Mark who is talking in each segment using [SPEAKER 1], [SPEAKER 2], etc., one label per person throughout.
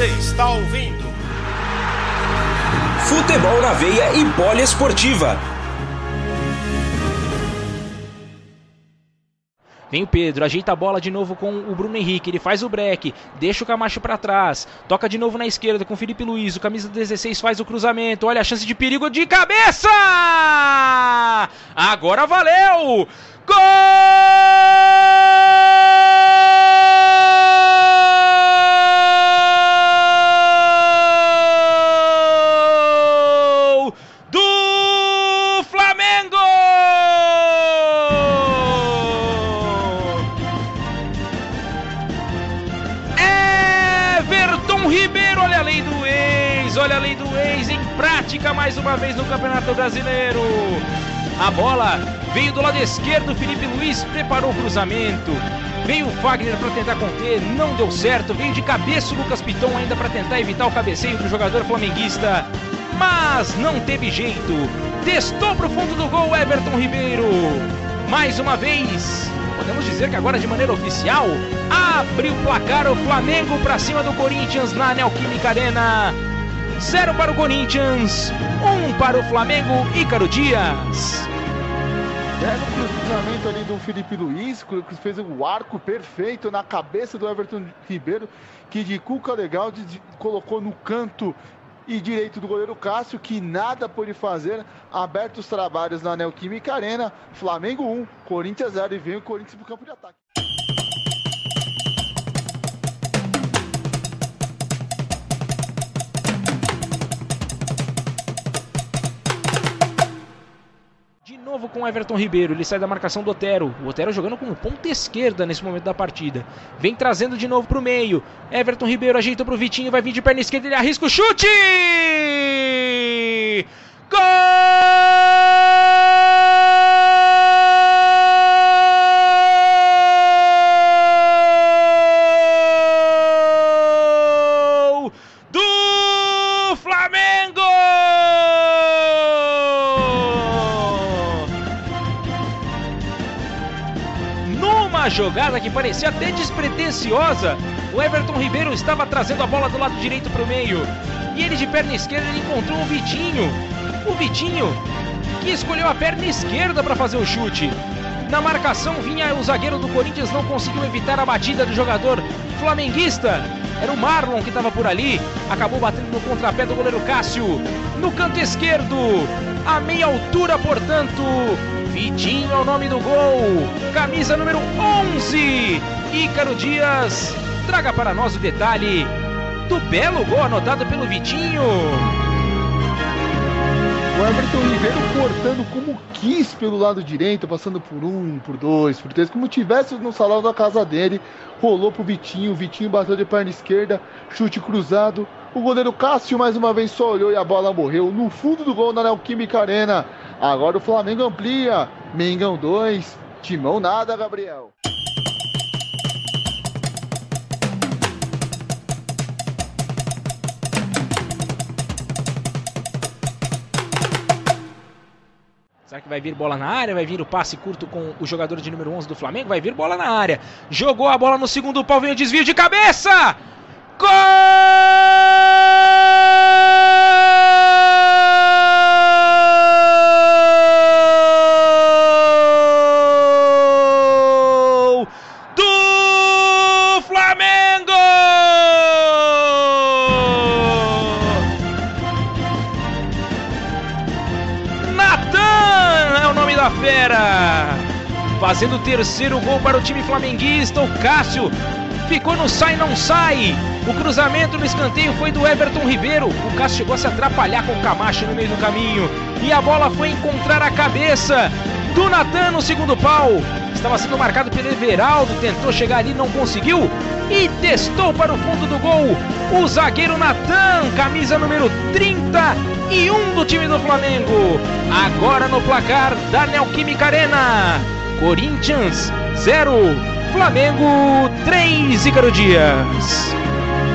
[SPEAKER 1] Você está ouvindo
[SPEAKER 2] Futebol na veia e poliesportiva.
[SPEAKER 3] Vem o Pedro, ajeita a bola de novo com o Bruno Henrique, ele faz o break, deixa o Camacho para trás, toca de novo na esquerda com o Felipe Luiz, o camisa 16 faz o cruzamento, olha a chance de perigo de cabeça! Agora valeu! Gol! Bola veio do lado esquerdo, Felipe Luiz preparou o cruzamento. Veio o Fagner para tentar conter, não deu certo. Veio de cabeça o Lucas Piton ainda para tentar evitar o cabeceio do jogador flamenguista. Mas não teve jeito. Testou para o fundo do gol Everton Ribeiro. Mais uma vez, podemos dizer que agora de maneira oficial, abre o placar o Flamengo para cima do Corinthians na Neoquímica Arena. 0 para o Corinthians, 1 um para o Flamengo, Ícaro Dias.
[SPEAKER 4] Belo cruzamento ali do Felipe Luiz, que fez um arco perfeito na cabeça do Everton Ribeiro, que de cuca legal de, de, colocou no canto e direito do goleiro Cássio, que nada pôde fazer. Abertos trabalhos na Neoquímica Arena, Flamengo 1, Corinthians 0 e vem o Corinthians para o campo de ataque.
[SPEAKER 3] Novo com Everton Ribeiro. Ele sai da marcação do Otero. O Otero jogando como ponta esquerda nesse momento da partida. Vem trazendo de novo para o meio. Everton Ribeiro ajeita para o Vitinho. Vai vir de perna esquerda. Ele arrisca o chute! Gol! Jogada que parecia até despretensiosa. O Everton Ribeiro estava trazendo a bola do lado direito para o meio. E ele de perna esquerda encontrou o Vitinho. O Vitinho que escolheu a perna esquerda para fazer o chute. Na marcação vinha o zagueiro do Corinthians, não conseguiu evitar a batida do jogador flamenguista. Era o Marlon que estava por ali, acabou batendo no contrapé do goleiro Cássio. No canto esquerdo, a meia altura, portanto, Vitinho é o nome do gol. Camisa número 11. Ícaro Dias. Traga para nós o detalhe do belo gol anotado pelo Vitinho.
[SPEAKER 4] O Everton Ribeiro cortando como quis pelo lado direito, passando por um, por dois, por três, como tivesse no salão da casa dele. Rolou pro Vitinho, o Vitinho bateu de perna esquerda, chute cruzado. O goleiro Cássio mais uma vez só olhou e a bola morreu no fundo do gol da Neoquímica Arena. Agora o Flamengo amplia. Mengão 2, Timão nada, Gabriel.
[SPEAKER 3] Será que vai vir bola na área? Vai vir o passe curto com o jogador de número 11 do Flamengo? Vai vir bola na área. Jogou a bola no segundo pau, vem o desvio de cabeça! Gol! Fazendo o terceiro gol para o time flamenguista. O Cássio ficou no sai não sai. O cruzamento no escanteio foi do Everton Ribeiro. O Cássio chegou a se atrapalhar com o Camacho no meio do caminho. E a bola foi encontrar a cabeça do Natan no segundo pau. Estava sendo marcado pelo Everaldo, tentou chegar ali, não conseguiu. E testou para o fundo do gol o zagueiro Natan, camisa número 31 do time do Flamengo. Agora no placar da Neoquímica Arena. Corinthians 0, Flamengo 3, Ícaro Dias.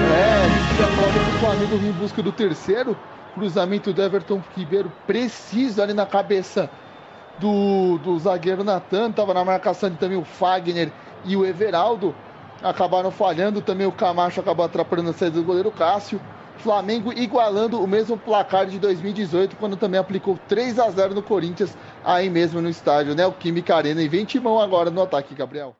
[SPEAKER 4] É, a gente já falou que o Flamengo em busca do terceiro. Cruzamento do Everton Ribeiro preciso ali na cabeça do, do zagueiro Natan. Tava na marcação de também o Fagner e o Everaldo. acabaram falhando. Também o Camacho acabou atrapalhando a saída do goleiro Cássio. Flamengo igualando o mesmo placar de 2018, quando também aplicou 3 a 0 no Corinthians, aí mesmo no estádio, né? O Química Arena. E vem timão agora no ataque, Gabriel.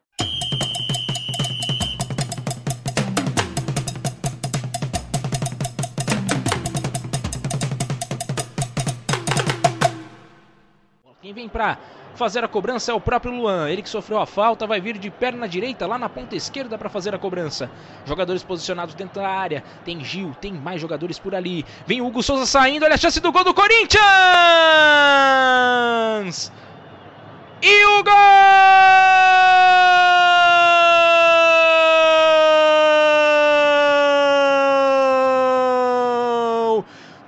[SPEAKER 3] Vem para fazer a cobrança é o próprio Luan. Ele que sofreu a falta vai vir de perna direita lá na ponta esquerda para fazer a cobrança. Jogadores posicionados dentro da área. Tem Gil, tem mais jogadores por ali. Vem o Hugo Souza saindo. Olha a chance do gol do Corinthians! E o gol!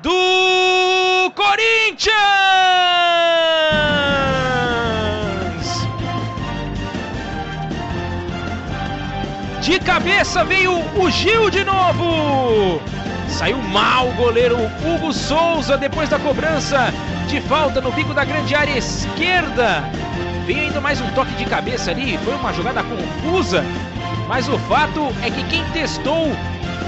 [SPEAKER 3] Do Corinthians! Cabeça veio o Gil de novo. Saiu mal o goleiro Hugo Souza depois da cobrança de falta no bico da grande área esquerda. Veio ainda mais um toque de cabeça ali, foi uma jogada confusa. Mas o fato é que quem testou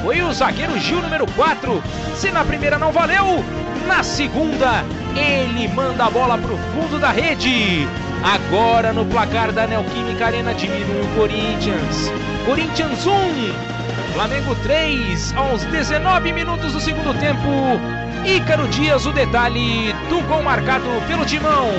[SPEAKER 3] foi o zagueiro Gil número 4. Se na primeira não valeu, na segunda ele manda a bola para o fundo da rede. Agora no placar da Neoquímica Arena diminui o Corinthians. Corinthians 1, Flamengo 3, aos 19 minutos do segundo tempo. Ícaro Dias, o detalhe do gol marcado pelo Timão.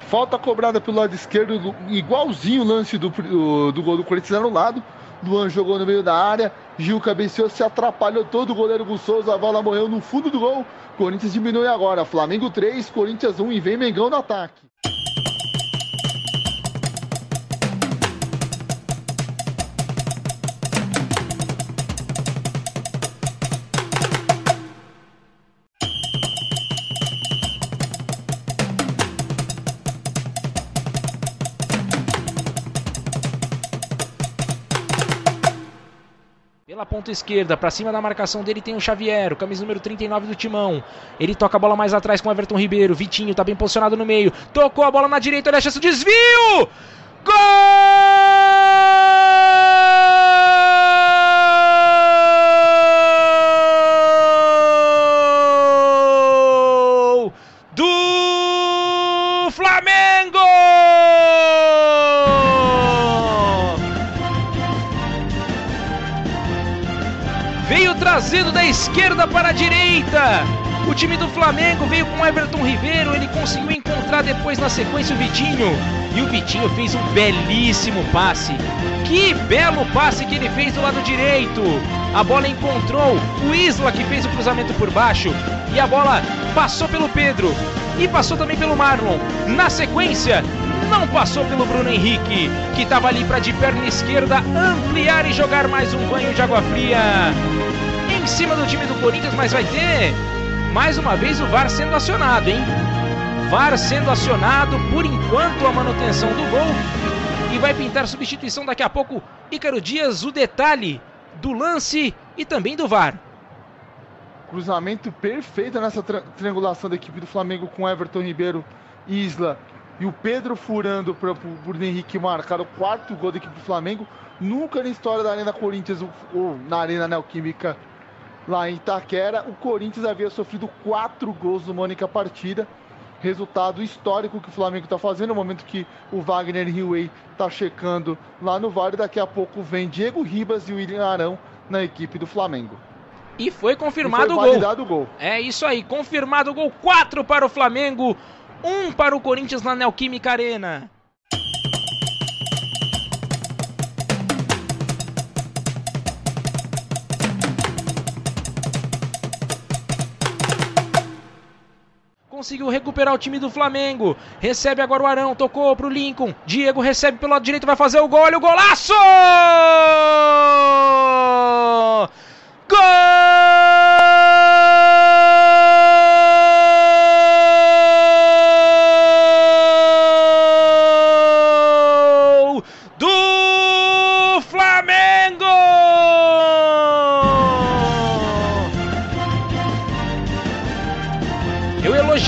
[SPEAKER 4] Falta cobrada pelo lado esquerdo, igualzinho o lance do, do, gol do Corinthians no lado. Luan jogou no meio da área, Gil cabeceou, se atrapalhou todo o goleiro Gus Souza, a bola morreu no fundo do gol. Corinthians diminui agora, Flamengo 3, Corinthians 1 e vem Mengão no ataque.
[SPEAKER 3] Pela ponta esquerda, para cima da marcação dele tem o Xavier, o camisa número 39 do Timão. Ele toca a bola mais atrás com o Everton Ribeiro. Vitinho tá bem posicionado no meio. Tocou a bola na direita, olha a chance, desvio! Gol! Do Flamengo! Da esquerda para a direita. O time do Flamengo veio com Everton Ribeiro. Ele conseguiu encontrar depois na sequência o Vitinho. E o Vitinho fez um belíssimo passe. Que belo passe que ele fez do lado direito. A bola encontrou o Isla que fez o cruzamento por baixo. E a bola passou pelo Pedro. E passou também pelo Marlon. Na sequência, não passou pelo Bruno Henrique, que estava ali para de perna esquerda ampliar e jogar mais um banho de água fria em cima do time do Corinthians, mas vai ter mais uma vez o VAR sendo acionado, hein? VAR sendo acionado por enquanto a manutenção do gol e vai pintar substituição daqui a pouco. Ícaro Dias, o detalhe do lance e também do VAR.
[SPEAKER 4] Cruzamento perfeito nessa triangulação da equipe do Flamengo com Everton Ribeiro, Isla e o Pedro furando para o Bruno Henrique marcar o quarto gol da equipe do Flamengo. Nunca na história da Arena Corinthians ou na Arena Neoquímica lá em Itaquera, o Corinthians havia sofrido quatro gols numa única partida. Resultado histórico que o Flamengo está fazendo no momento que o Wagner Hillway está checando lá no VAR. Daqui a pouco vem Diego Ribas e o William Arão na equipe do Flamengo.
[SPEAKER 3] E foi confirmado
[SPEAKER 4] e foi
[SPEAKER 3] o, gol.
[SPEAKER 4] o gol.
[SPEAKER 3] É isso aí, confirmado o gol. 4 para o Flamengo, 1 um para o Corinthians na Neoquímica Arena. Conseguiu recuperar o time do Flamengo. Recebe agora o Arão, tocou pro Lincoln. Diego recebe pelo lado direito, vai fazer o gol. Olha o golaço! Gol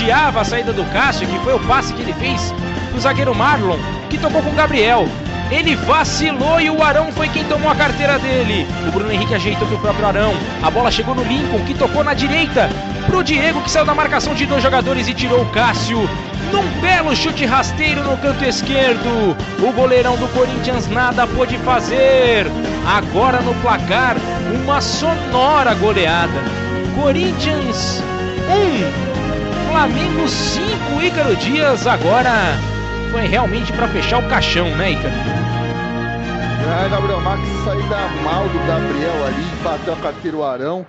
[SPEAKER 3] Eu elogiava a saída do Cássio, que foi o passe que ele fez pro zagueiro Marlon, que tocou com o Gabriel. Ele vacilou e o Arão foi quem tomou a carteira dele. O Bruno Henrique ajeitou pro próprio Arão. A bola chegou no Lincoln, que tocou na direita. Pro Diego, que saiu da marcação de dois jogadores e tirou o Cássio. Num belo chute rasteiro no canto esquerdo. O goleirão do Corinthians nada pôde fazer. Agora no placar, uma sonora goleada. Corinthians 1, Flamengo 5, Ícaro Dias agora foi realmente para fechar o caixão, né, Ícaro?
[SPEAKER 4] É, Gabriel Max saída mal do Gabriel ali, bateu a carteira o Arão,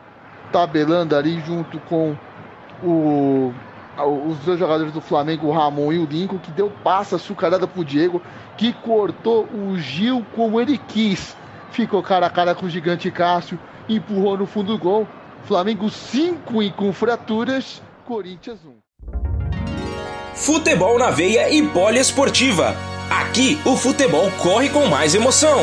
[SPEAKER 4] tabelando ali junto com o, os dois jogadores do Flamengo, o Ramon e o Lincoln, que deu passa açucarada pro Diego, que cortou o Gil como ele quis. Ficou cara a cara com o gigante Cássio, empurrou no fundo do gol. Flamengo 5 e com fraturas, Corinthians 1.
[SPEAKER 2] Futebol na veia e poliesportiva. Aqui o futebol corre com mais emoção.